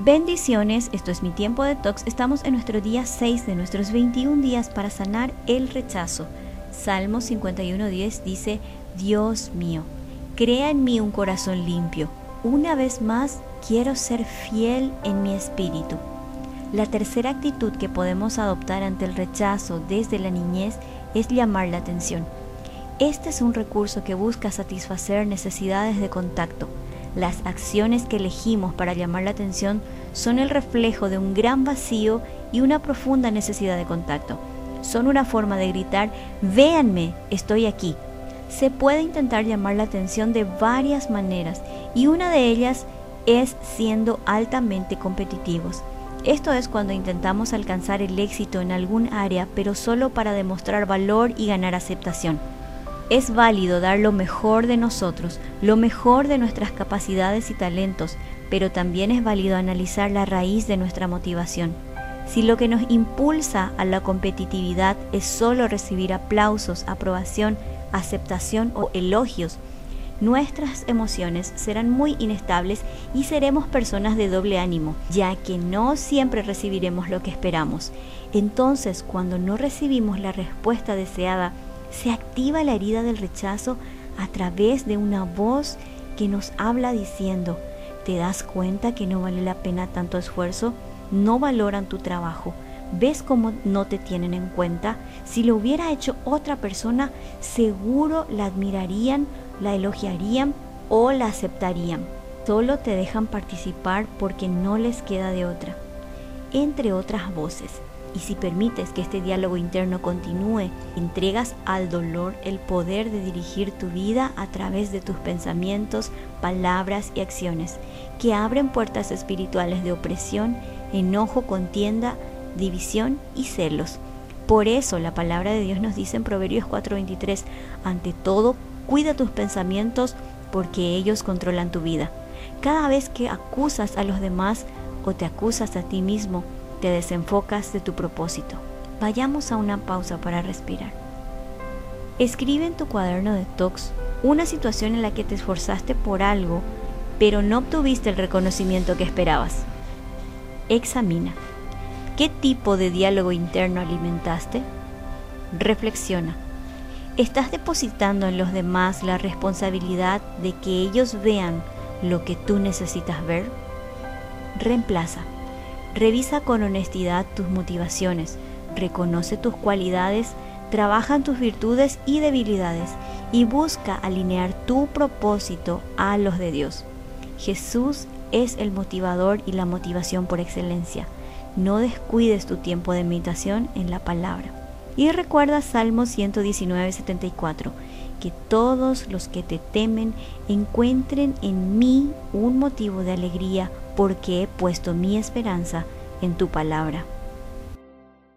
Bendiciones, esto es mi tiempo de tox. Estamos en nuestro día 6 de nuestros 21 días para sanar el rechazo. Salmo 51.10 dice, Dios mío, crea en mí un corazón limpio. Una vez más, quiero ser fiel en mi espíritu. La tercera actitud que podemos adoptar ante el rechazo desde la niñez es llamar la atención. Este es un recurso que busca satisfacer necesidades de contacto. Las acciones que elegimos para llamar la atención son el reflejo de un gran vacío y una profunda necesidad de contacto. Son una forma de gritar, véanme, estoy aquí. Se puede intentar llamar la atención de varias maneras y una de ellas es siendo altamente competitivos. Esto es cuando intentamos alcanzar el éxito en algún área, pero solo para demostrar valor y ganar aceptación. Es válido dar lo mejor de nosotros, lo mejor de nuestras capacidades y talentos, pero también es válido analizar la raíz de nuestra motivación. Si lo que nos impulsa a la competitividad es solo recibir aplausos, aprobación, aceptación o elogios, nuestras emociones serán muy inestables y seremos personas de doble ánimo, ya que no siempre recibiremos lo que esperamos. Entonces, cuando no recibimos la respuesta deseada, se activa la herida del rechazo a través de una voz que nos habla diciendo, ¿te das cuenta que no vale la pena tanto esfuerzo? No valoran tu trabajo. ¿Ves cómo no te tienen en cuenta? Si lo hubiera hecho otra persona, seguro la admirarían la elogiarían o la aceptarían. Solo te dejan participar porque no les queda de otra. Entre otras voces. Y si permites que este diálogo interno continúe, entregas al dolor el poder de dirigir tu vida a través de tus pensamientos, palabras y acciones, que abren puertas espirituales de opresión, enojo, contienda, división y celos. Por eso la palabra de Dios nos dice en Proverbios 4:23, ante todo Cuida tus pensamientos porque ellos controlan tu vida. Cada vez que acusas a los demás o te acusas a ti mismo, te desenfocas de tu propósito. Vayamos a una pausa para respirar. Escribe en tu cuaderno de talks una situación en la que te esforzaste por algo, pero no obtuviste el reconocimiento que esperabas. Examina. ¿Qué tipo de diálogo interno alimentaste? Reflexiona. Estás depositando en los demás la responsabilidad de que ellos vean lo que tú necesitas ver. Reemplaza. Revisa con honestidad tus motivaciones, reconoce tus cualidades, trabaja en tus virtudes y debilidades y busca alinear tu propósito a los de Dios. Jesús es el motivador y la motivación por excelencia. No descuides tu tiempo de meditación en la palabra. Y recuerda Salmo 119, 74, que todos los que te temen encuentren en mí un motivo de alegría porque he puesto mi esperanza en tu palabra.